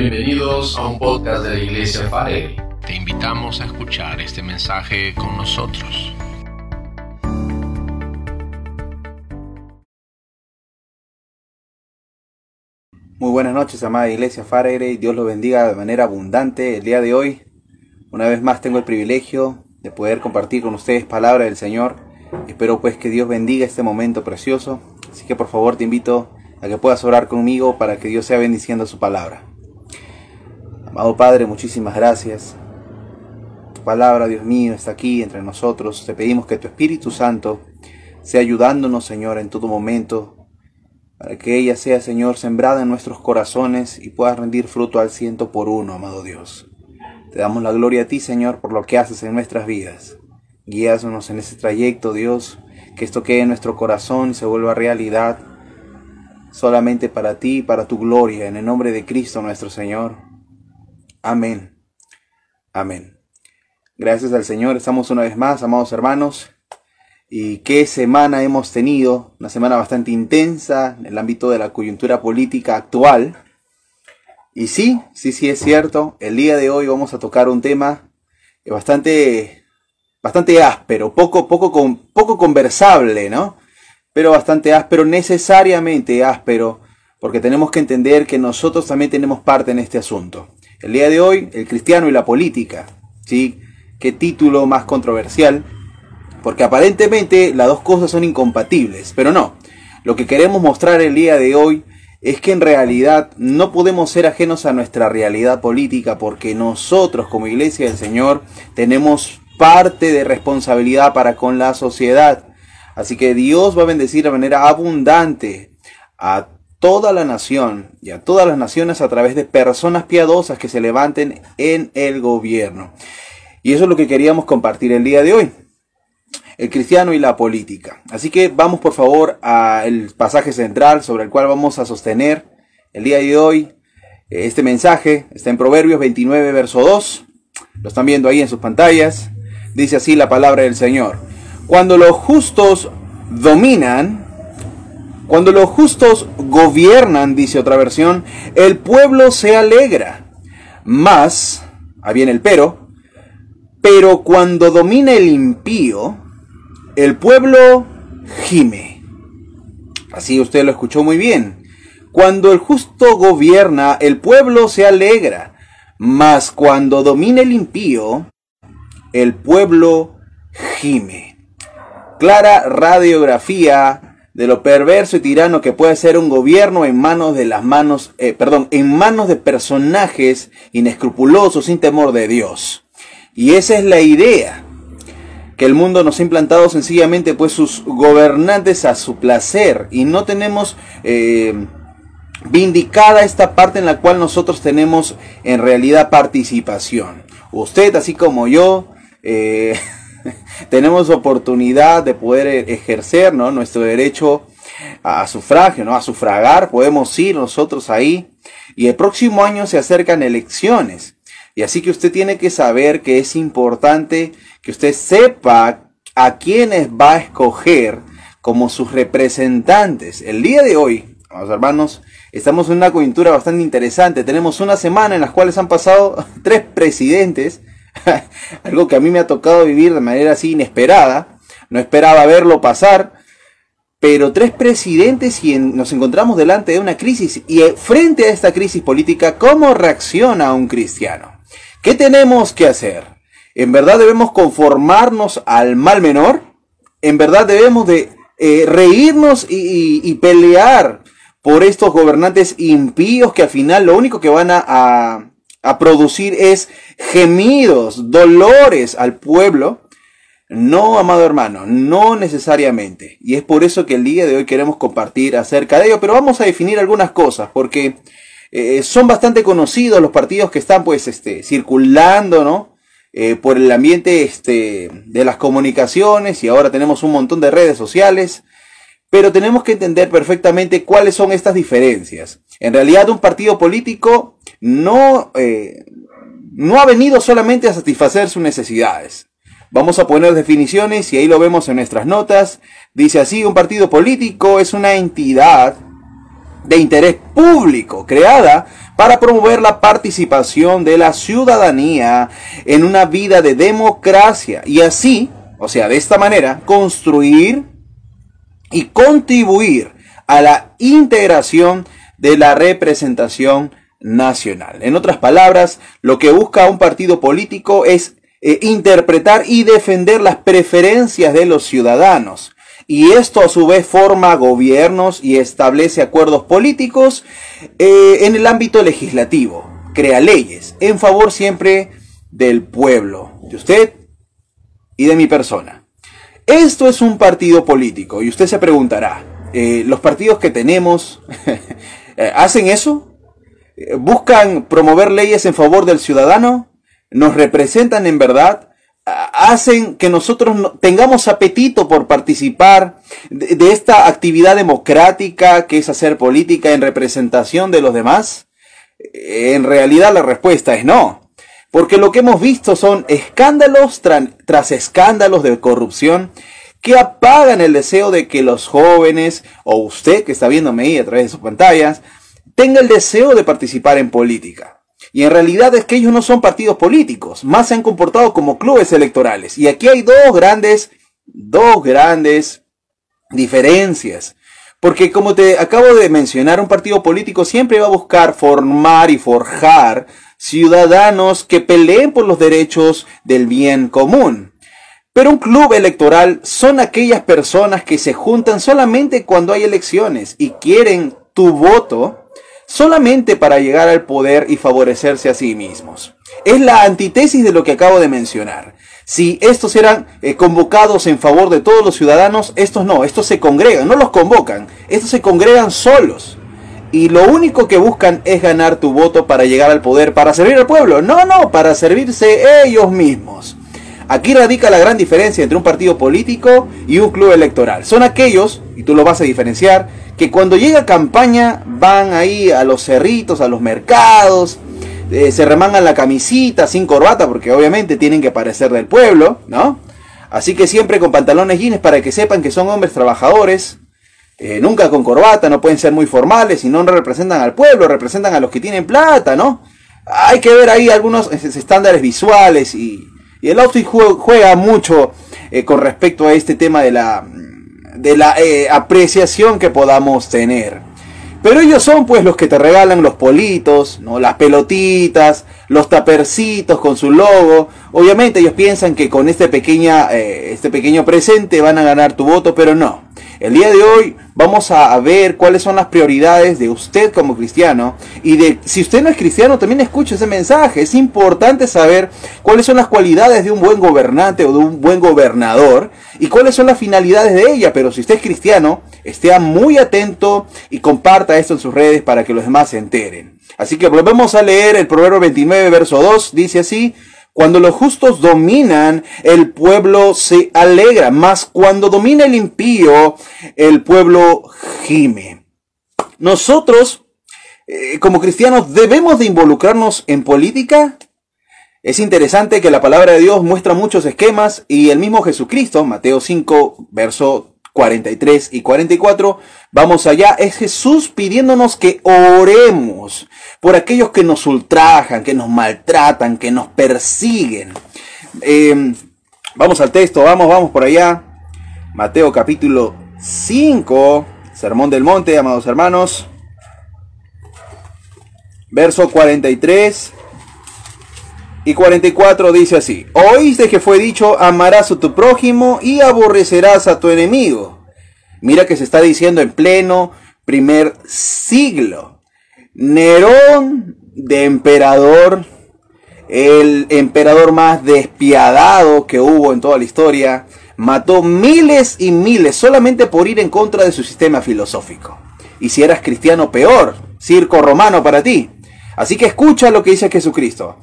Bienvenidos a un podcast de la Iglesia Farelli. Te invitamos a escuchar este mensaje con nosotros. Muy buenas noches, amada Iglesia Farere. Dios los bendiga de manera abundante el día de hoy. Una vez más tengo el privilegio de poder compartir con ustedes palabra del Señor. Espero pues que Dios bendiga este momento precioso. Así que por favor te invito a que puedas orar conmigo para que Dios sea bendiciendo su palabra. Amado Padre, muchísimas gracias. Tu palabra, Dios mío, está aquí entre nosotros. Te pedimos que tu Espíritu Santo sea ayudándonos, Señor, en todo momento para que ella sea, Señor, sembrada en nuestros corazones y pueda rendir fruto al ciento por uno, amado Dios. Te damos la gloria a ti, Señor, por lo que haces en nuestras vidas. Guíanos en ese trayecto, Dios, que esto quede en nuestro corazón y se vuelva realidad solamente para ti y para tu gloria, en el nombre de Cristo nuestro Señor. Amén. Amén. Gracias al Señor, estamos una vez más, amados hermanos, y qué semana hemos tenido, una semana bastante intensa en el ámbito de la coyuntura política actual. Y sí, sí, sí es cierto, el día de hoy vamos a tocar un tema bastante, bastante áspero, poco, poco, poco conversable, ¿no? Pero bastante áspero, necesariamente áspero, porque tenemos que entender que nosotros también tenemos parte en este asunto. El día de hoy, el cristiano y la política, ¿sí? Qué título más controversial porque aparentemente las dos cosas son incompatibles, pero no. Lo que queremos mostrar el día de hoy es que en realidad no podemos ser ajenos a nuestra realidad política porque nosotros como iglesia del Señor tenemos parte de responsabilidad para con la sociedad. Así que Dios va a bendecir de manera abundante a toda la nación y a todas las naciones a través de personas piadosas que se levanten en el gobierno. Y eso es lo que queríamos compartir el día de hoy el cristiano y la política. Así que vamos por favor al pasaje central sobre el cual vamos a sostener el día de hoy. Este mensaje está en Proverbios 29, verso 2. Lo están viendo ahí en sus pantallas. Dice así la palabra del Señor. Cuando los justos dominan, cuando los justos gobiernan, dice otra versión, el pueblo se alegra. Más, ahí viene el pero, pero cuando domina el impío, el pueblo gime. Así usted lo escuchó muy bien. Cuando el justo gobierna, el pueblo se alegra. Mas cuando domina el impío, el pueblo gime. Clara radiografía de lo perverso y tirano que puede ser un gobierno en manos de las manos, eh, perdón, en manos de personajes inescrupulosos sin temor de Dios. Y esa es la idea que el mundo nos ha implantado sencillamente pues sus gobernantes a su placer y no tenemos eh, vindicada esta parte en la cual nosotros tenemos en realidad participación. Usted, así como yo, eh, tenemos oportunidad de poder ejercer ¿no? nuestro derecho a sufragio, ¿no? a sufragar, podemos ir nosotros ahí. Y el próximo año se acercan elecciones. Y así que usted tiene que saber que es importante que usted sepa a quiénes va a escoger como sus representantes. El día de hoy, hermanos, estamos en una coyuntura bastante interesante. Tenemos una semana en las cuales han pasado tres presidentes, algo que a mí me ha tocado vivir de manera así inesperada. No esperaba verlo pasar, pero tres presidentes y nos encontramos delante de una crisis. Y eh, frente a esta crisis política, ¿cómo reacciona un cristiano? ¿Qué tenemos que hacer? ¿En verdad debemos conformarnos al mal menor? ¿En verdad debemos de eh, reírnos y, pelear por estos gobernantes impíos que al final lo único que van a, a producir es gemidos, dolores al pueblo? No, amado hermano, no necesariamente. Y es por eso que el día de hoy queremos compartir acerca de ello, pero vamos a definir algunas cosas, porque eh, son bastante conocidos los partidos que están pues este, circulando, ¿no? Eh, por el ambiente este, de las comunicaciones y ahora tenemos un montón de redes sociales, pero tenemos que entender perfectamente cuáles son estas diferencias. En realidad un partido político no, eh, no ha venido solamente a satisfacer sus necesidades. Vamos a poner definiciones y ahí lo vemos en nuestras notas. Dice así, un partido político es una entidad de interés público, creada para promover la participación de la ciudadanía en una vida de democracia y así, o sea, de esta manera, construir y contribuir a la integración de la representación nacional. En otras palabras, lo que busca un partido político es eh, interpretar y defender las preferencias de los ciudadanos. Y esto a su vez forma gobiernos y establece acuerdos políticos eh, en el ámbito legislativo. Crea leyes en favor siempre del pueblo, de usted y de mi persona. Esto es un partido político y usted se preguntará, eh, ¿los partidos que tenemos hacen eso? ¿Buscan promover leyes en favor del ciudadano? nos representan en verdad, hacen que nosotros tengamos apetito por participar de, esta actividad democrática que es hacer política en representación de los demás? En realidad la respuesta es no. Porque lo que hemos visto son escándalos tras escándalos de corrupción que apagan el deseo de que los jóvenes, o usted que está viéndome ahí a través de sus pantallas, tenga el deseo de participar en política. Y en realidad es que ellos no son partidos políticos, más se han comportado como clubes electorales. Y aquí hay dos grandes, dos grandes diferencias. Porque como te acabo de mencionar, un partido político siempre va a buscar formar y forjar ciudadanos que peleen por los derechos del bien común. Pero un club electoral son aquellas personas que se juntan solamente cuando hay elecciones y quieren tu voto solamente para llegar al poder y favorecerse a sí mismos. Es la antítesis de lo que acabo de mencionar. Si estos eran eh, convocados en favor de todos los ciudadanos, estos no, estos se congregan, no los convocan, estos se congregan solos. Y lo único que buscan es ganar tu voto para llegar al poder, para servir al pueblo. No, no, para servirse ellos mismos. Aquí radica la gran diferencia entre un partido político y un club electoral. Son aquellos, y tú lo vas a diferenciar, que cuando llega campaña van ahí a los cerritos, a los mercados, eh, se remangan la camisita sin corbata porque obviamente tienen que parecer del pueblo, ¿no? Así que siempre con pantalones jeans para que sepan que son hombres trabajadores, eh, nunca con corbata, no pueden ser muy formales y no representan al pueblo, representan a los que tienen plata, ¿no? Hay que ver ahí algunos estándares visuales y, el outfit juega mucho eh, con respecto a este tema de la de la eh, apreciación que podamos tener. Pero ellos son pues los que te regalan los politos, ¿no? las pelotitas, los tapercitos con su logo. Obviamente ellos piensan que con este, pequeña, este pequeño presente van a ganar tu voto, pero no. El día de hoy vamos a ver cuáles son las prioridades de usted como cristiano y de si usted no es cristiano también escuche ese mensaje. Es importante saber cuáles son las cualidades de un buen gobernante o de un buen gobernador y cuáles son las finalidades de ella. Pero si usted es cristiano, esté muy atento y comparta esto en sus redes para que los demás se enteren. Así que volvemos a leer el Proverbio 29, verso 2. Dice así, cuando los justos dominan, el pueblo se alegra, mas cuando domina el impío, el pueblo gime. Nosotros, eh, como cristianos, debemos de involucrarnos en política. Es interesante que la palabra de Dios muestra muchos esquemas y el mismo Jesucristo, Mateo 5, verso 43 y 44, vamos allá, es Jesús pidiéndonos que oremos por aquellos que nos ultrajan, que nos maltratan, que nos persiguen. Em, vamos al texto, vamos, vamos por allá. Mateo capítulo 5, Sermón del Monte, amados hermanos. Verso 43 y 44 dice así, oíste que fue dicho, amarás a tu prójimo y aborrecerás a tu enemigo. Mira que se está diciendo en pleno primer siglo. Nerón de emperador, el emperador más despiadado que hubo en toda la historia, mató miles y miles solamente por ir en contra de su sistema filosófico. Y si eras cristiano, peor, circo romano para ti. Así que escucha lo que dice Jesucristo.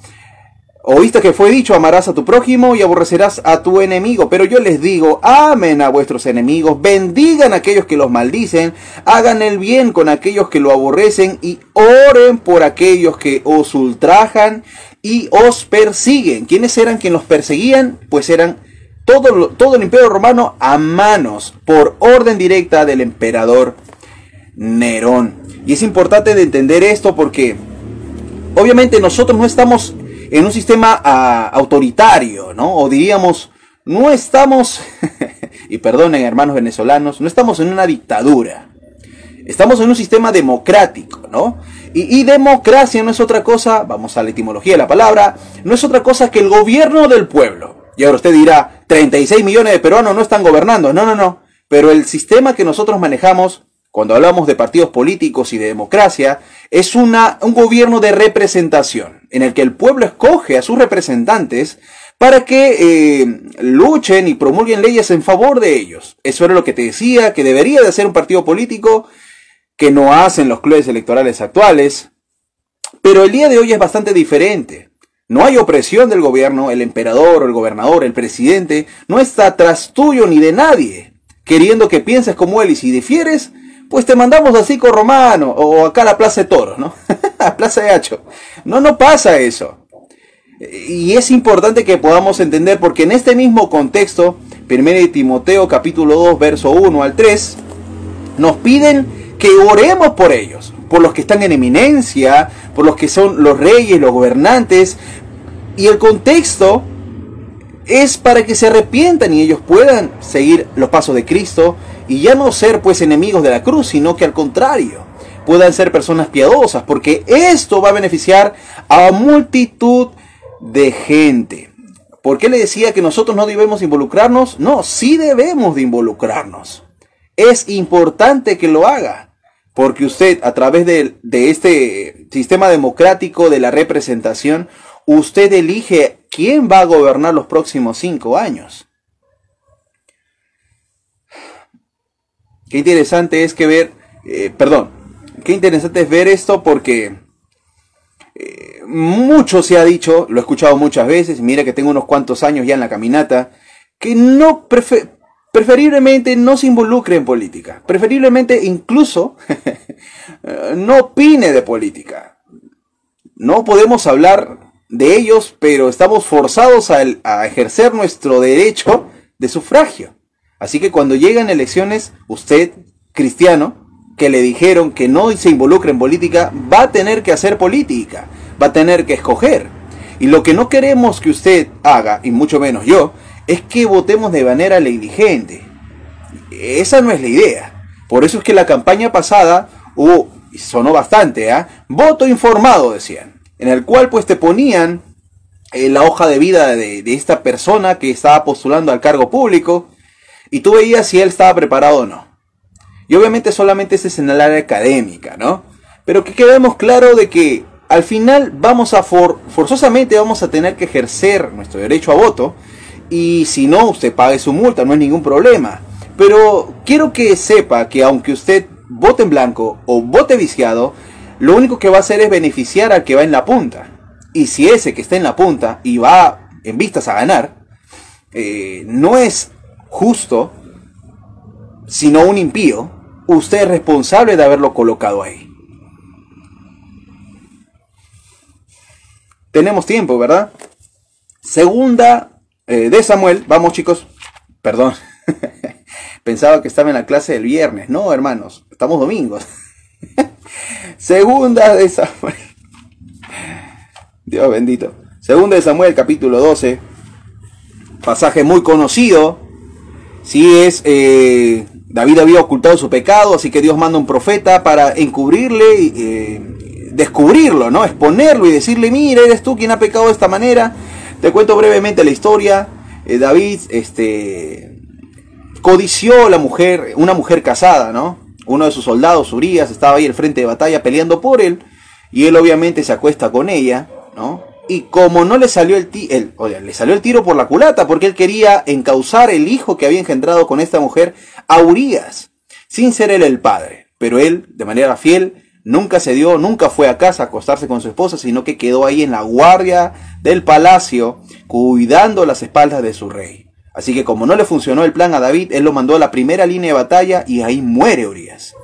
Oíste que fue dicho, amarás a tu prójimo y aborrecerás a tu enemigo. Pero yo les digo, amen a vuestros enemigos, bendigan a aquellos que los maldicen, hagan el bien con aquellos que lo aborrecen y oren por aquellos que os ultrajan y os persiguen. ¿Quiénes eran quienes los perseguían? Pues eran todo, todo el imperio romano a manos, por orden directa del emperador Nerón. Y es importante de entender esto porque obviamente nosotros no estamos en un sistema ah, autoritario, ¿no? O diríamos, no estamos, y perdonen hermanos venezolanos, no estamos en una dictadura. Estamos en un sistema democrático, ¿no? Y, y, democracia no es otra cosa, vamos a la etimología de la palabra, no es otra cosa que el gobierno del pueblo. Y ahora usted dirá, 36 millones de peruanos no están gobernando. No, no, no. Pero el sistema que nosotros manejamos cuando hablamos de partidos políticos y de democracia, es una, un gobierno de representación, en el que el pueblo escoge a sus representantes para que eh, luchen y promulguen leyes en favor de ellos. Eso era lo que te decía, que debería de ser un partido político, que no hacen los clubes electorales actuales. Pero el día de hoy es bastante diferente. No hay opresión del gobierno, el emperador el gobernador, el presidente, no está tras tuyo ni de nadie, queriendo que pienses como él y si difieres, pues te mandamos a Cico Romano o acá a la Plaza de Toros, ¿no? a Plaza de Hacho. No, no pasa eso. Y es importante que podamos entender porque en este mismo contexto, 1 Timoteo capítulo 2 verso 1 al 3, nos piden que oremos por ellos, por los que están en eminencia, por los que son los reyes, los gobernantes. Y el contexto es para que se arrepientan y ellos puedan seguir los pasos de Cristo y ya no ser pues enemigos de la cruz, sino que al contrario, puedan ser personas piadosas, porque esto va a beneficiar a multitud de gente. ¿Por qué le decía que nosotros no debemos involucrarnos? No, sí debemos de involucrarnos. Es importante que lo haga, porque usted a través de, de este sistema democrático de la representación, usted elige quién va a gobernar los próximos cinco años. Qué interesante es que ver, eh, perdón, qué interesante es ver esto porque eh, mucho se ha dicho, lo he escuchado muchas veces, mira que tengo unos cuantos años ya en la caminata, que no preferiblemente no se involucre en política, preferiblemente incluso no opine de política. No podemos hablar de ellos, pero estamos forzados a ejercer nuestro derecho de sufragio. Así que cuando llegan elecciones, usted, cristiano, que le dijeron que no se involucre en política, va a tener que hacer política, va a tener que escoger. Y lo que no queremos que usted haga, y mucho menos yo, es que votemos de manera negligente. Esa no es la idea. Por eso es que la campaña pasada hubo, y sonó bastante, ¿ah? voto informado, decían, en el cual pues te ponían eh, la hoja de vida de esta persona que estaba postulando al cargo público, y tú veías si él estaba preparado o no. Y obviamente solamente ese es en el área académica, ¿no? Pero que quedemos claro de que al final vamos a forzosamente vamos a tener que ejercer nuestro derecho a voto y si no usted pague su multa, no hay ningún problema. Pero quiero que sepa que aunque usted vote en blanco o vote viciado, lo único que va a hacer es beneficiar al que va en la punta. Y si ese que está en la punta y va en vistas a ganar, eh, no es justo, sino un impío, usted es responsable de haberlo colocado ahí. Tenemos tiempo, ¿verdad? Segunda eh, de Samuel, vamos chicos, perdón, pensaba que estaba en la clase del viernes, no hermanos, estamos domingos. Segunda de Samuel, Dios bendito. Segunda de Samuel, capítulo 12, pasaje muy conocido, si es, eh, David había ocultado su pecado, así que Dios manda un profeta para encubrirle, y eh, descubrirlo, ¿no? Exponerlo y decirle, mira, eres tú quien ha pecado de esta manera. Te cuento brevemente la historia. Eh, David, este, codició a la mujer, una mujer casada, ¿no? Uno de sus soldados, Urias, estaba ahí al frente de batalla peleando por él, y él obviamente se acuesta con ella, ¿no? Y como no le salió el, le salió el tiro por la culata, porque él quería encauzar el hijo que había engendrado con esta mujer a Urias, sin ser él el padre. Pero él, de manera fiel, nunca se dio, nunca fue a casa a acostarse con su esposa, sino que quedó ahí en la guardia del palacio, cuidando las espaldas de su rey. Así que como no le funcionó el plan a David, él lo mandó a la primera línea de batalla y ahí muere Urias.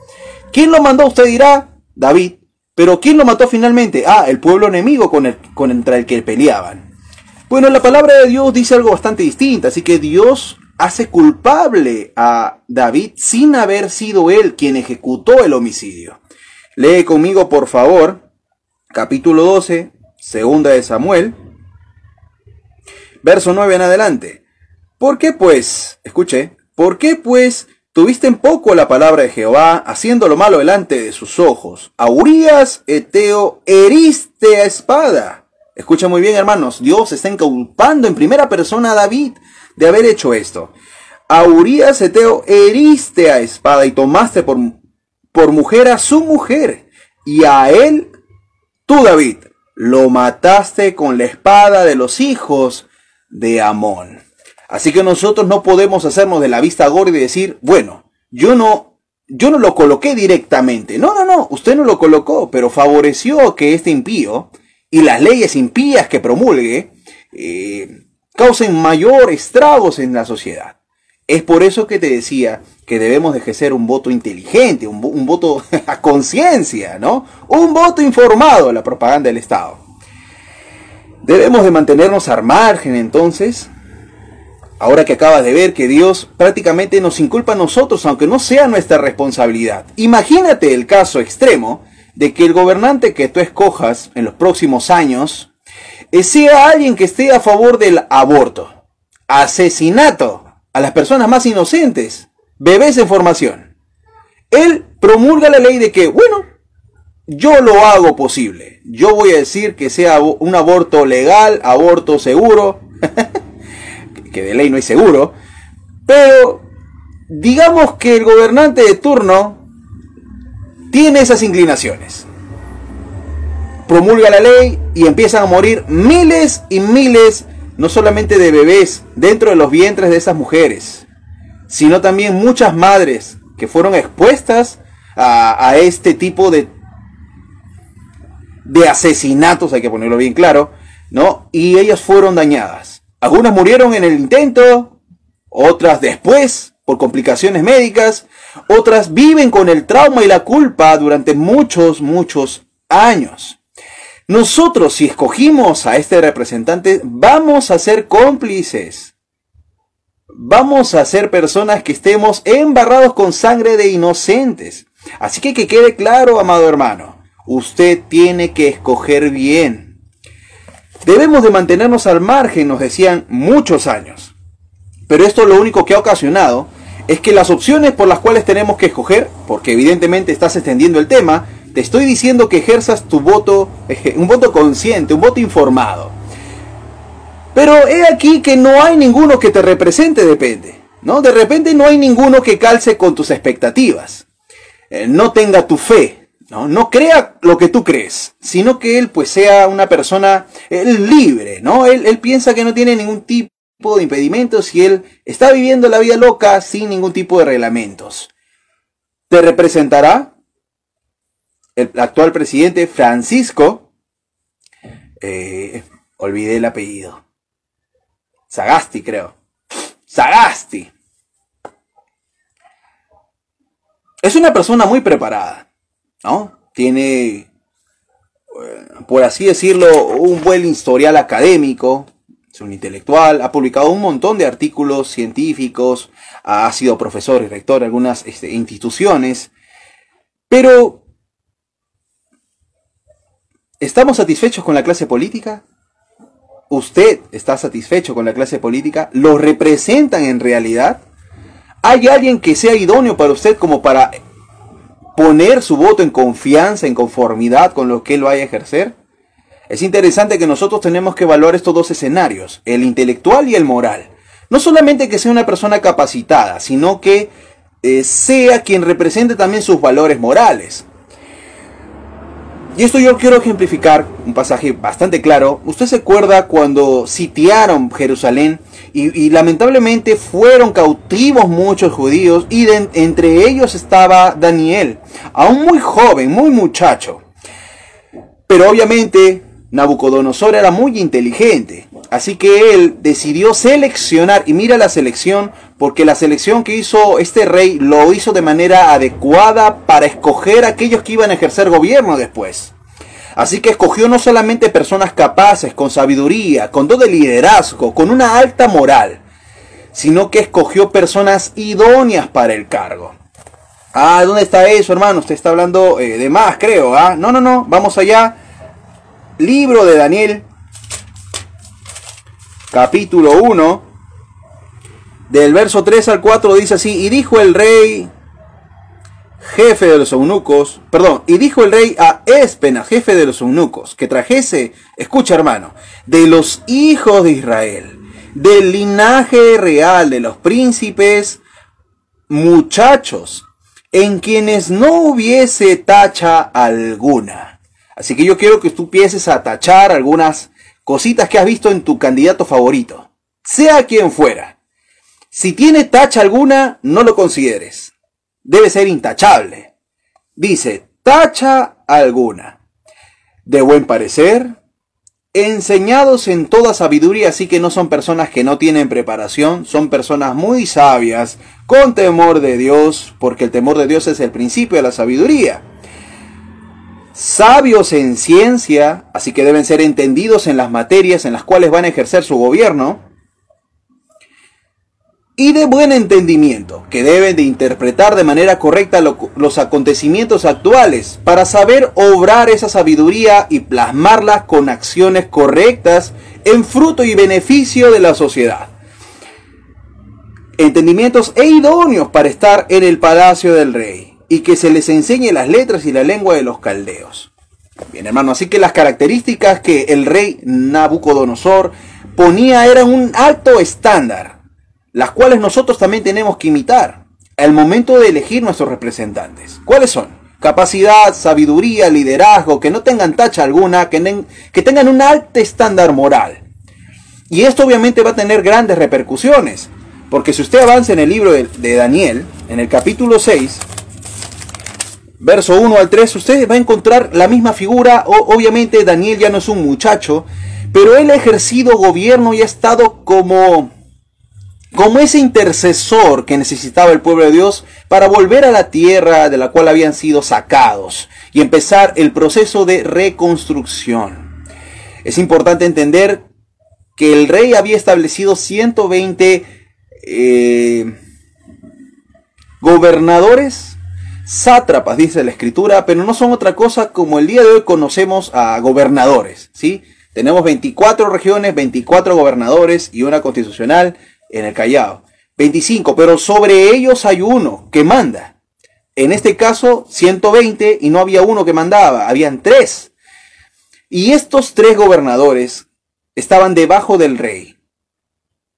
¿Quién lo mandó? Usted dirá, David. Pero ¿quién lo mató finalmente? Ah, el pueblo enemigo con el, contra el que peleaban. Bueno, la palabra de Dios dice algo bastante distinto, así que Dios hace culpable a David sin haber sido él quien ejecutó el homicidio. Lee conmigo, por favor, capítulo 12, segunda de Samuel, verso 9 en adelante. ¿Por qué pues, escuche, por qué pues tuviste en poco la palabra de Jehová, haciendo lo malo delante de sus ojos? A Eteo, heriste a espada. Escucha muy bien, hermanos, Dios está inculpando en primera persona a David de haber hecho esto. A Urias, Eteo, heriste a espada y tomaste por, por mujer a su mujer. Y a él, tú David, lo mataste con la espada de los hijos de Amón. Así que nosotros no podemos hacernos de la vista gorda y decir, bueno, yo no, yo no lo coloqué directamente. No, no, no, usted no lo colocó, pero favoreció que este impío y las leyes impías que promulgue eh, causen mayor estragos en la sociedad. Es por eso que te decía que debemos de ejercer un voto inteligente, un, un voto a conciencia, ¿no? Un voto informado a la propaganda del Estado. Debemos de mantenernos al margen entonces, ahora que acabas de ver que Dios prácticamente nos inculpa a nosotros, aunque no sea nuestra responsabilidad. Imagínate el caso extremo de que el gobernante que tú escojas en los próximos años eh, sea alguien que esté a favor del aborto, asesinato a las personas más inocentes, bebés en formación. Él promulga la ley de que, bueno, yo lo hago posible. Yo voy a decir que sea un aborto legal, aborto seguro, que de ley no es seguro, pero digamos que el gobernante de turno tiene esas inclinaciones. Promulga la ley y empiezan a morir miles y miles, no solamente de bebés dentro de los vientres de esas mujeres, sino también muchas madres que fueron expuestas a, a este tipo de de asesinatos, hay que ponerlo bien claro, ¿no? Y ellas fueron dañadas. Algunas murieron en el intento, otras después por complicaciones médicas, otras viven con el trauma y la culpa durante muchos, muchos años. Nosotros, si escogimos a este representante, vamos a ser cómplices. Vamos a ser personas que estemos embarrados con sangre de inocentes. Así que que quede claro, amado hermano, Usted tiene que escoger bien. Debemos de mantenernos al margen, nos decían muchos años. Pero esto lo único que ha ocasionado es que las opciones por las cuales tenemos que escoger, porque evidentemente estás extendiendo el tema, te estoy diciendo que ejerzas tu voto, un voto consciente, un voto informado. Pero he aquí que no hay ninguno que te represente, depende. ¿no? De repente no hay ninguno que calce con tus expectativas. Eh, no tenga tu fe, ¿no? crea lo que tú crees, sino que él pues sea una persona libre, ¿no? Él, él piensa que no tiene ningún tipo de impedimentos y él está viviendo la vida loca sin ningún tipo de reglamentos. ¿Te representará el actual presidente Francisco? Eh, olvidé el apellido. Sagasti, creo. Sagasti. Es una persona muy preparada. ¿No? Tiene, eh, por así decirlo, un buen historial académico, es un intelectual, ha publicado un montón de artículos científicos, ha sido profesor y rector de algunas este, instituciones, pero ¿estamos satisfechos con la clase política? ¿Usted está satisfecho con la clase política? ¿Lo representan en realidad? ¿Hay alguien que sea idóneo para usted como para poner su voto en confianza, en conformidad con lo que él vaya a ejercer? Es interesante que nosotros tenemos que evaluar estos dos escenarios, el intelectual y el moral. No solamente que sea una persona capacitada, sino que eh, sea quien represente también sus valores morales. Y esto yo quiero ejemplificar un pasaje bastante claro. Usted se acuerda cuando sitiaron Jerusalén y, lamentablemente fueron cautivos muchos judíos y entre ellos estaba Daniel, aún muy joven, muy muchacho. Pero obviamente Nabucodonosor era muy inteligente, así que él decidió seleccionar, y mira la selección, porque la selección que hizo este rey lo hizo de manera adecuada para escoger a aquellos que iban a ejercer gobierno después. Así que escogió no solamente personas capaces, con sabiduría, con todo de liderazgo, con una alta moral, sino que escogió personas idóneas para el cargo. Ah, ¿dónde está eso, hermano? Usted está hablando eh, de más, creo. ¿ah? No, no, no. Vamos allá. Libro de Daniel, capítulo 1, del verso 3 al 4 dice así, y dijo el rey, jefe de los eunucos, perdón, y dijo el rey a Espenas, jefe de los eunucos, que trajese, escucha hermano, de los hijos de Israel, del linaje real de los príncipes, muchachos, en quienes no hubiese tacha alguna. Así que yo quiero que tú empieces a tachar algunas cositas que has visto en tu candidato favorito, sea quien fuera. Si tiene tacha alguna, no lo consideres. Debe ser intachable. Dice, tacha alguna. De buen parecer, enseñados en toda sabiduría, así que no son personas que no tienen preparación, son personas muy sabias, con temor de Dios, porque el temor de Dios es el principio de la sabiduría sabios en ciencia, así que deben ser entendidos en las materias en las cuales van a ejercer su gobierno, y de buen entendimiento, que deben de interpretar de manera correcta los acontecimientos actuales para saber obrar esa sabiduría y plasmarla con acciones correctas en fruto y beneficio de la sociedad. Entendimientos e idóneos para estar en el palacio del rey y que se les enseñe las letras y la lengua de los caldeos. Bien, hermano, así que las características que el rey Nabucodonosor ponía eran un alto estándar, las cuales nosotros también tenemos que imitar al momento de elegir nuestros representantes. ¿Cuáles son? Capacidad, sabiduría, liderazgo, que no tengan tacha alguna, que, que tengan un alto estándar moral. Y esto obviamente va a tener grandes repercusiones, porque si usted avanza en el libro de, de Daniel, en el capítulo 6, verso 1 al 3, usted va a encontrar la misma figura. obviamente Daniel ya no es un muchacho, pero él ha ejercido gobierno y ha estado como, como ese intercesor que necesitaba el pueblo de Dios para volver a la tierra de la cual habían sido sacados y empezar el proceso de reconstrucción. Es importante entender que el rey había establecido 120 eh, gobernadores sátrapas, dice la escritura, pero no son otra cosa como el día de hoy conocemos a gobernadores, ¿sí? Tenemos 24 regiones, 24 gobernadores y una constitucional en el Callao. 25, pero sobre ellos hay uno que manda. En este caso, 120 y no había uno que mandaba, habían tres. Y estos tres gobernadores estaban debajo del rey.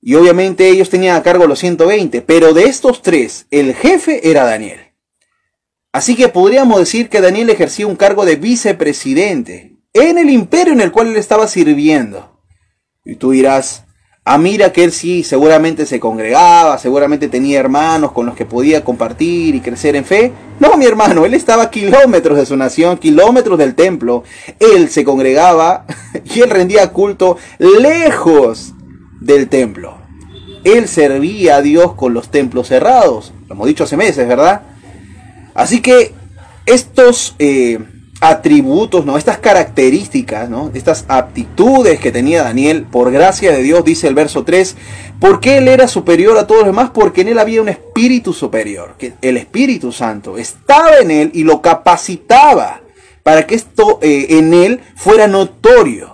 Y obviamente ellos tenían a cargo los 120, pero de estos tres, el jefe era Daniel. Así que podríamos decir que Daniel ejercía un cargo de vicepresidente en el imperio en el cual él estaba sirviendo. Y tú dirás, ah, mira que él sí, seguramente se congregaba, seguramente tenía hermanos con los que podía compartir y crecer en fe. No, mi hermano, él estaba a kilómetros de su nación, kilómetros del templo. Él se congregaba y él rendía culto lejos del templo. Él servía a Dios con los templos cerrados. Lo hemos dicho hace meses, ¿verdad? Así que estos eh, atributos, ¿no? estas características, ¿no? estas aptitudes que tenía Daniel, por gracia de Dios, dice el verso 3, ¿por qué él era superior a todos los demás? Porque en él había un espíritu superior, que el Espíritu Santo estaba en él y lo capacitaba para que esto eh, en él fuera notorio.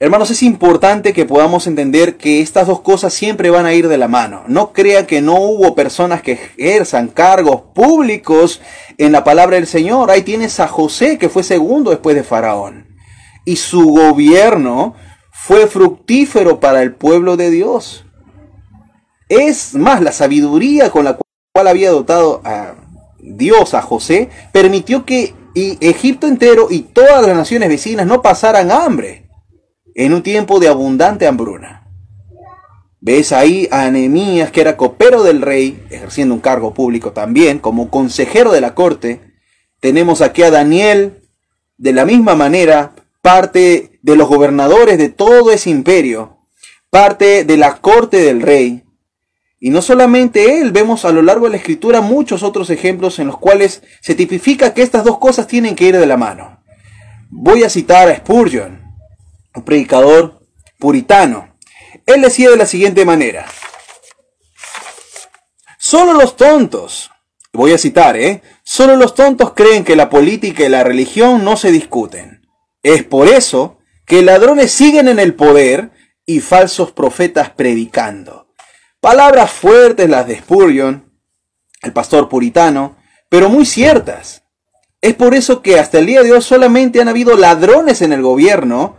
Hermanos, es importante que podamos entender que estas dos cosas siempre van a ir de la mano. No crean que no hubo personas que ejerzan cargos públicos en la palabra del Señor. Ahí tienes a José, que fue segundo después de Faraón. Y su gobierno fue fructífero para el pueblo de Dios. Es más, la sabiduría con la cual había dotado a Dios a José permitió que Egipto entero y todas las naciones vecinas no pasaran hambre en un tiempo de abundante hambruna. Ves ahí a Anemías, que era copero del rey, ejerciendo un cargo público también, como consejero de la corte. Tenemos aquí a Daniel, de la misma manera, parte de los gobernadores de todo ese imperio, parte de la corte del rey. Y no solamente él, vemos a lo largo de la escritura muchos otros ejemplos en los cuales se tipifica que estas dos cosas tienen que ir de la mano. Voy a citar a Spurgeon, un predicador puritano. Él decía de la siguiente manera, solo los tontos Voy a citar, ¿eh? Solo los tontos creen que la política y la religión no se discuten. Es por eso que ladrones siguen en el poder y falsos profetas predicando. Palabras fuertes las de Spurgeon, el pastor puritano, pero muy ciertas. Es por eso que hasta el día de hoy solamente han habido ladrones en el gobierno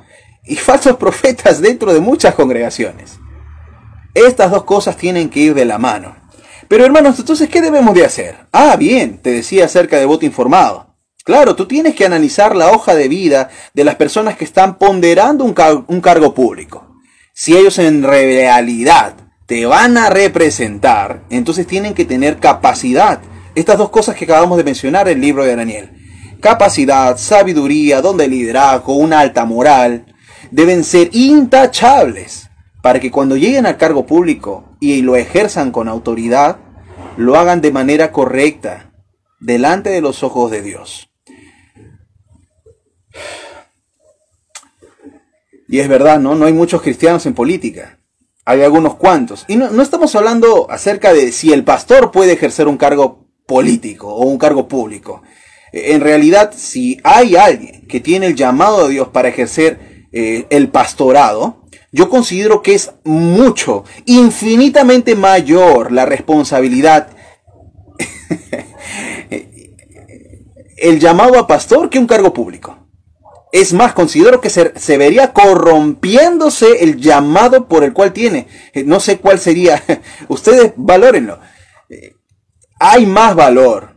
y falsos profetas dentro de muchas congregaciones. Estas dos cosas tienen que ir de la mano. Pero hermanos, entonces, ¿qué debemos de hacer? Ah, bien, te decía acerca de voto informado. Claro, tú tienes que analizar la hoja de vida de las personas que están ponderando un, cargo público. Si ellos en realidad te van a representar, entonces tienen que tener capacidad estas dos cosas que acabamos de mencionar en el libro de Daniel. Capacidad, sabiduría, don de liderazgo, una alta moral, deben ser intachables para que cuando lleguen al cargo público y lo ejerzan con autoridad, lo hagan de manera correcta, delante de los ojos de Dios. Y es verdad, ¿no? No hay muchos cristianos en política. Hay algunos cuantos. Y no, no estamos hablando acerca de si el pastor puede ejercer un cargo político o un cargo público. En realidad, si hay alguien que tiene el llamado de Dios para ejercer eh, el pastorado, yo considero que es mucho, infinitamente mayor la responsabilidad, el llamado a pastor que un cargo público. Es más, considero que se, se, vería corrompiéndose el llamado por el cual tiene. Eh, no sé cuál sería. Ustedes valórenlo hay más valor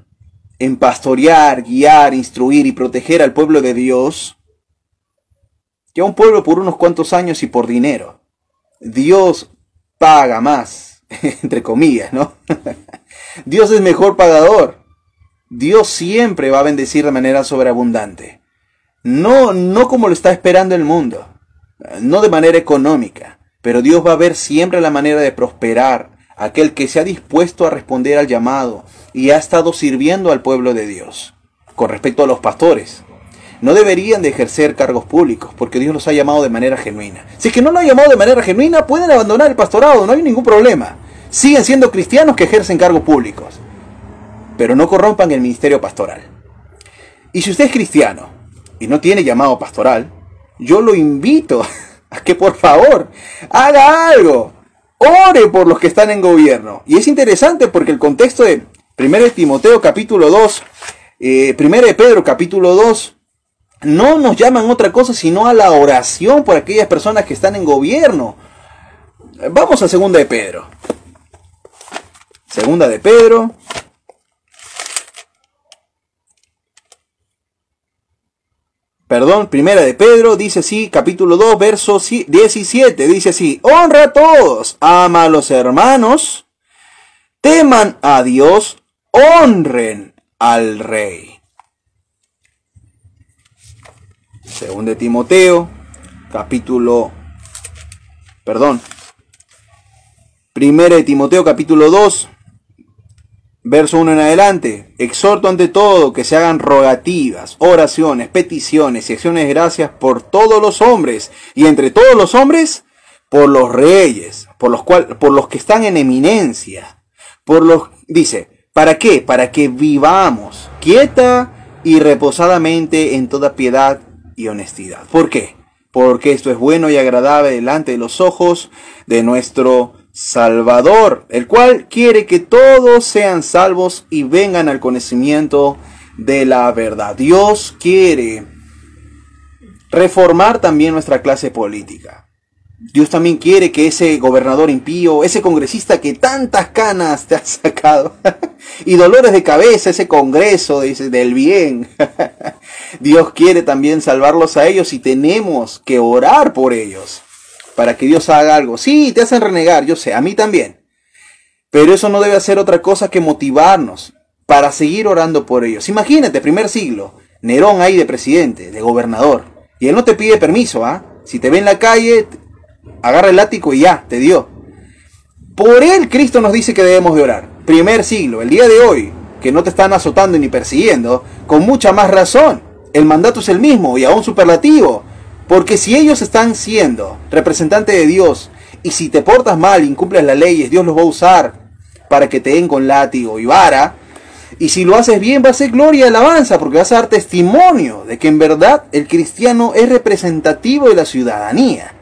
en pastorear, guiar, instruir y proteger al pueblo de Dios que a un pueblo por unos cuantos años y por dinero. Dios paga más, entre comillas, ¿no? Dios es mejor pagador. Dios siempre va a bendecir de manera sobreabundante. No, no como lo está esperando el mundo, no de manera económica, pero Dios va a ver siempre la manera de prosperar aquel que se ha dispuesto a responder al llamado y ha estado sirviendo al pueblo de Dios. Con respecto a los pastores, no deberían de ejercer cargos públicos porque Dios los ha llamado de manera genuina. Si es que no lo ha llamado de manera genuina, pueden abandonar el pastorado, no hay ningún problema. Siguen siendo cristianos que ejercen cargos públicos, pero no corrompan el ministerio pastoral. Y si usted es cristiano y no tiene llamado pastoral, yo lo invito a que por favor haga algo ore por los que están en gobierno. Y es interesante porque el contexto de 1 Timoteo capítulo 2, eh, 1 de Pedro capítulo 2, no nos llaman otra cosa sino a la oración por aquellas personas que están en gobierno. Vamos a segunda de Pedro. Segunda de Pedro, perdón, primera de Pedro, dice así, capítulo 2, verso 17, dice así, honra a todos, ama a los hermanos, teman a Dios, honren al rey. Según de Timoteo, capítulo, perdón, primera de Timoteo, capítulo 2, Verso 1 en adelante. Exhorto ante todo que se hagan rogativas, oraciones, peticiones y acciones de gracias por todos los hombres. Y entre todos los hombres, por los reyes, por los, cual, por los que están en eminencia. Por los, dice, ¿para qué? Para que vivamos quieta y reposadamente en toda piedad y honestidad. ¿Por qué? Porque esto es bueno y agradable delante de los ojos de nuestro Salvador, el cual quiere que todos sean salvos y vengan al conocimiento de la verdad. Dios quiere reformar también nuestra clase política. Dios también quiere que ese gobernador impío, ese congresista que tantas canas te ha sacado y dolores de cabeza, ese congreso dice, del bien. Dios quiere también salvarlos a ellos y tenemos que orar por ellos para que Dios haga algo. Sí, te hacen renegar, yo sé, a mí también. Pero eso no debe hacer otra cosa que motivarnos para seguir orando por ellos. Imagínate, primer siglo, Nerón ahí de presidente, de gobernador. Y él no te pide permiso, ¿ah? Si te ve en la calle, agarra el látigo y ya, te dio. Por él Cristo nos dice que debemos de orar. Primer siglo, el día de hoy, que no te están azotando ni persiguiendo, con mucha más razón. El mandato es el mismo y aún superlativo. Porque si ellos están siendo representantes de Dios y si te portas mal, incumples las leyes, Dios los va a usar para que te den con látigo y vara. Y si lo haces bien va a ser gloria y alabanza porque vas a dar testimonio de que en verdad el cristiano es representativo de la ciudadanía.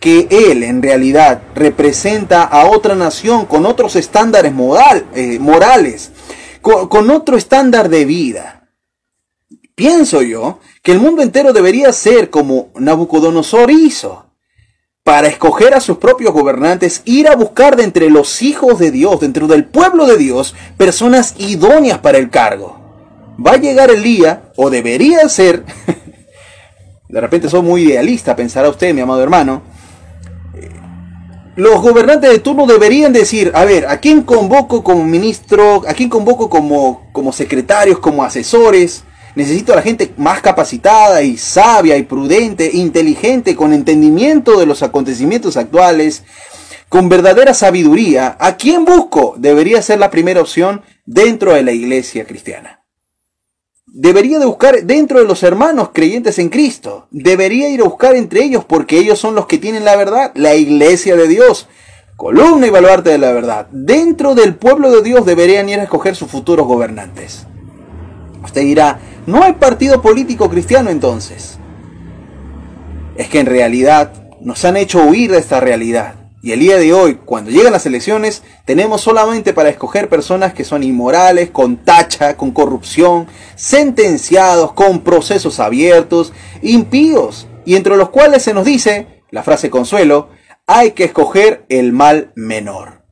Que él en realidad representa a otra nación con otros estándares eh, morales, con, con otro estándar de vida. Pienso yo que el mundo entero debería ser como Nabucodonosor hizo para escoger a sus propios gobernantes, ir a buscar de entre los hijos de Dios, dentro del pueblo de Dios, personas idóneas para el cargo. Va a llegar el día, o debería ser, de repente soy muy idealista, pensará usted, mi amado hermano, los gobernantes de turno deberían decir, a ver, ¿a quién convoco como ministro? ¿A quién convoco como, como secretarios, como asesores? Necesito a la gente más capacitada y sabia y prudente, inteligente, con entendimiento de los acontecimientos actuales, con verdadera sabiduría. ¿A quién busco? Debería ser la primera opción dentro de la iglesia cristiana. Debería de buscar dentro de los hermanos creyentes en Cristo. Debería ir a buscar entre ellos porque ellos son los que tienen la verdad, la iglesia de Dios, columna y baluarte de la verdad. Dentro del pueblo de Dios deberían ir a escoger sus futuros gobernantes. Usted dirá, no hay partido político cristiano entonces. Es que en realidad nos han hecho huir de esta realidad. Y el día de hoy, cuando llegan las elecciones, tenemos solamente para escoger personas que son inmorales, con tacha, con corrupción, sentenciados, con procesos abiertos, impíos, y entre los cuales se nos dice, la frase consuelo, hay que escoger el mal menor.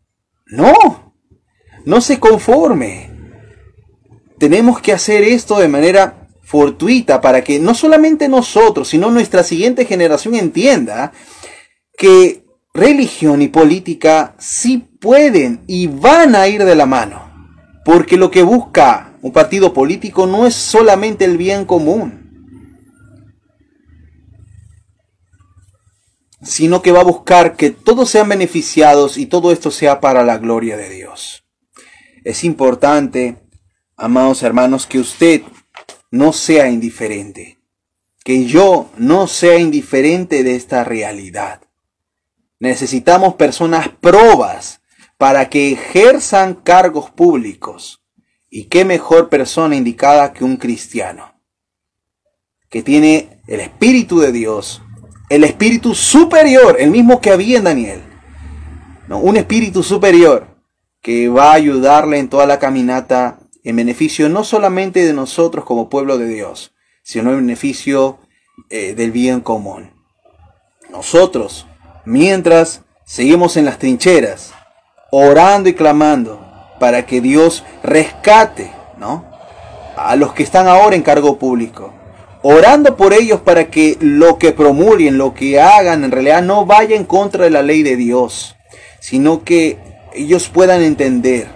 No, no se conforme tenemos que hacer esto de manera fortuita para que no solamente nosotros, sino nuestra siguiente generación entienda que religión y política sí pueden y van a ir de la mano. Porque lo que busca un partido político no es solamente el bien común, sino que va a buscar que todos sean beneficiados y todo esto sea para la gloria de Dios. Es importante amados hermanos, que usted no sea indiferente, que yo no sea indiferente de esta realidad. Necesitamos personas probas para que ejerzan cargos públicos. Y qué mejor persona indicada que un cristiano, que tiene el Espíritu de Dios, el Espíritu superior, el mismo que había en Daniel. Un Espíritu superior que va a ayudarle en toda la caminata en beneficio no solamente de nosotros como pueblo de Dios, sino en beneficio eh, del bien común. Nosotros, mientras seguimos en las trincheras, orando y clamando para que Dios rescate, ¿no? A los que están ahora en cargo público, orando por ellos para que lo que promulguen, lo que hagan, en realidad no vaya en contra de la ley de Dios, sino que ellos puedan entender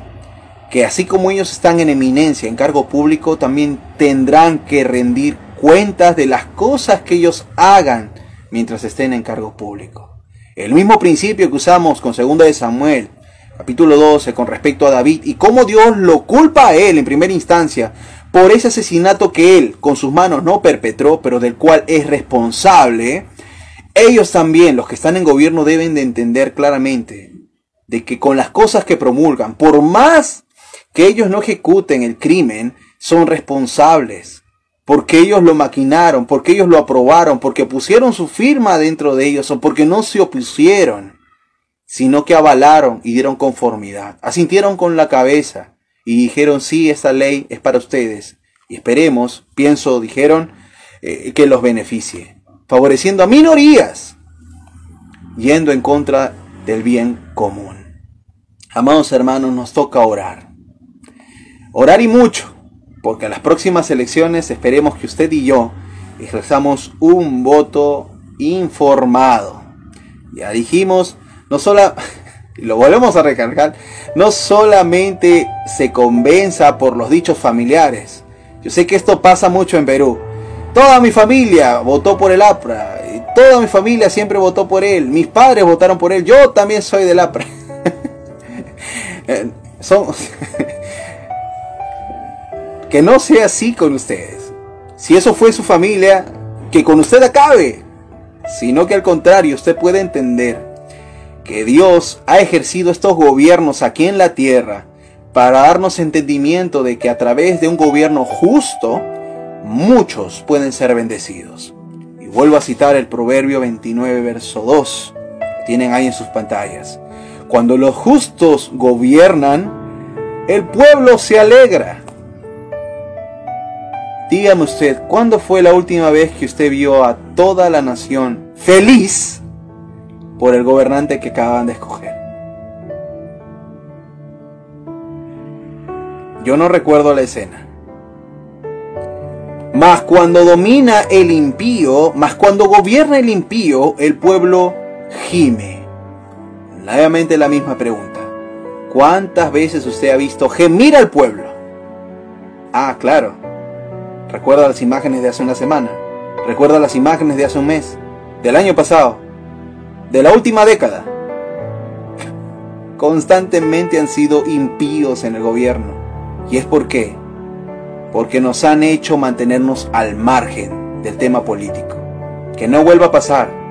que así como ellos están en eminencia, en cargo público, también tendrán que rendir cuentas de las cosas que ellos hagan mientras estén en cargo público. El mismo principio que usamos con 2 de Samuel, capítulo 12, con respecto a David, y cómo Dios lo culpa a él en primera instancia por ese asesinato que él con sus manos no perpetró, pero del cual es responsable, ellos también, los que están en gobierno, deben de entender claramente de que con las cosas que promulgan, por más que ellos no ejecuten el crimen son responsables, porque ellos lo maquinaron, porque ellos lo aprobaron, porque pusieron su firma dentro de ellos o porque no se opusieron, sino que avalaron y dieron conformidad, asintieron con la cabeza y dijeron, sí, esta ley es para ustedes. Y esperemos, pienso, dijeron, eh, que los beneficie, favoreciendo a minorías, yendo en contra del bien común. Amados hermanos, nos toca orar. Orar y mucho, porque a las próximas elecciones esperemos que usted y yo ejerzamos un voto informado. Ya dijimos, no solo, lo volvemos a recargar, no solamente se convenza por los dichos familiares. Yo sé que esto pasa mucho en Perú. Toda mi familia votó por el APRA. Toda mi familia siempre votó por él. Mis padres votaron por él. Yo también soy del APRA. Eh, son, que no sea así con ustedes. Si eso fue su familia, que con usted acabe. Sino que al contrario, usted puede entender que Dios ha ejercido estos gobiernos aquí en la tierra para darnos entendimiento de que a través de un gobierno justo, muchos pueden ser bendecidos. Y vuelvo a citar el Proverbio 29, verso 2, que tienen ahí en sus pantallas. Cuando los justos gobiernan, el pueblo se alegra. Dígame usted, ¿cuándo fue la última vez que usted vio a toda la nación feliz por el gobernante que acaban de escoger? Yo no recuerdo la escena. Mas cuando domina el impío, mas cuando gobierna el impío, el pueblo gime. Nuevamente la misma pregunta. ¿Cuántas veces usted ha visto gemir al pueblo? Ah, claro. Recuerda las imágenes de hace una semana. Recuerda las imágenes de hace un mes. Del año pasado. De la última década. Constantemente han sido impíos en el gobierno. ¿Y es por qué? Porque nos han hecho mantenernos al margen del tema político. Que no vuelva a pasar.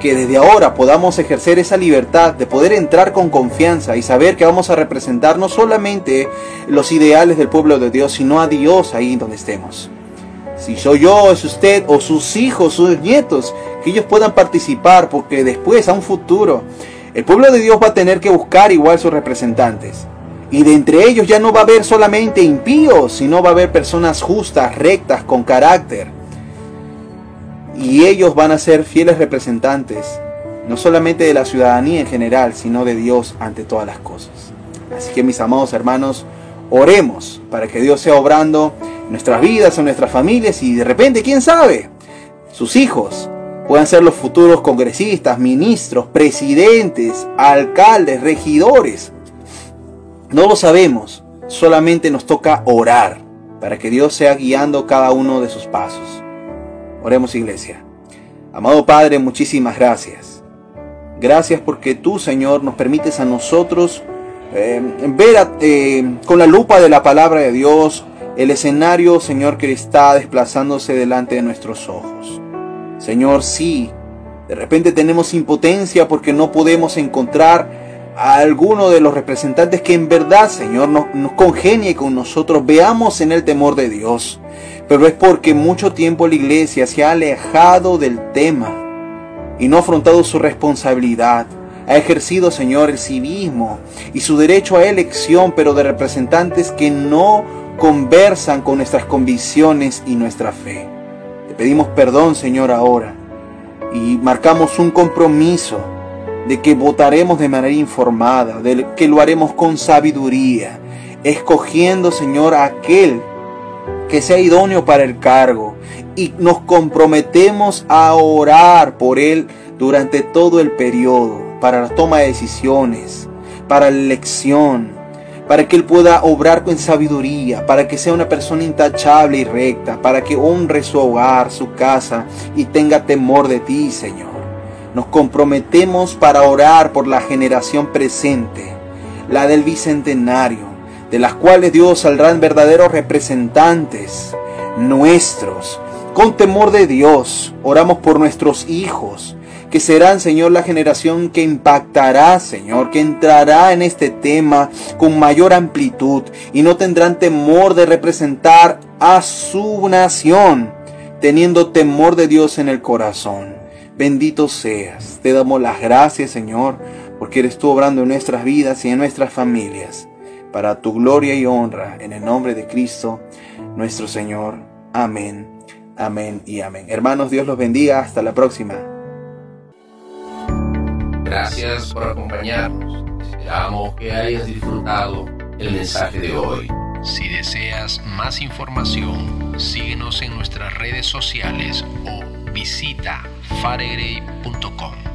Que desde ahora podamos ejercer esa libertad de poder entrar con confianza y saber que vamos a representar no solamente los ideales del pueblo de Dios, sino a Dios ahí donde estemos. Si soy yo, es usted o sus hijos, sus nietos, que ellos puedan participar porque después, a un futuro, el pueblo de Dios va a tener que buscar igual sus representantes. Y de entre ellos ya no va a haber solamente impíos, sino va a haber personas justas, rectas, con carácter. Y ellos van a ser fieles representantes, no solamente de la ciudadanía en general, sino de Dios ante todas las cosas. Así que mis amados hermanos, oremos para que Dios sea obrando en nuestras vidas, en nuestras familias y de repente, quién sabe, sus hijos puedan ser los futuros congresistas, ministros, presidentes, alcaldes, regidores no lo sabemos, solamente nos toca orar para que Dios sea guiando cada uno de sus pasos. Oremos iglesia. Amado Padre, muchísimas gracias. Gracias porque tú, Señor, nos permites a nosotros eh, ver eh, con la lupa de la palabra de Dios el escenario, Señor, que está desplazándose delante de nuestros ojos. Señor, sí, de repente tenemos impotencia porque no podemos encontrar a alguno de los representantes que en verdad, Señor, nos, congenie con nosotros, veamos en el temor de Dios. Pero es porque mucho tiempo la iglesia se ha alejado del tema y no ha afrontado su responsabilidad. Ha ejercido, Señor, el civismo y su derecho a elección, pero de representantes que no conversan con nuestras convicciones y nuestra fe. Te pedimos perdón, Señor, ahora y marcamos un compromiso de que votaremos de manera informada, de que lo haremos con sabiduría, escogiendo, Señor, aquel que sea idóneo para el cargo y nos comprometemos a orar por él durante todo el periodo, para la toma de decisiones, para la elección, para que él pueda obrar con sabiduría, para que sea una persona intachable y recta, para que honre su hogar, su casa y tenga temor de ti, Señor. Nos comprometemos para orar por la generación presente, la del bicentenario, de las cuales Dios saldrán verdaderos representantes nuestros. Con temor de Dios, oramos por nuestros hijos, que serán, Señor, la generación que impactará, Señor, que entrará en este tema con mayor amplitud y no tendrán temor de representar a su nación, teniendo temor de Dios en el corazón. Bendito seas. Te damos las gracias, Señor, porque eres tú obrando en nuestras vidas y en nuestras familias, para tu gloria y honra, en el nombre de Cristo, nuestro Señor. Amén, amén y amén. Hermanos, Dios los bendiga. Hasta la próxima. Gracias por acompañarnos. Esperamos que hayas disfrutado el mensaje de hoy. Si deseas más información, síguenos en nuestras redes sociales o visita faregre.com.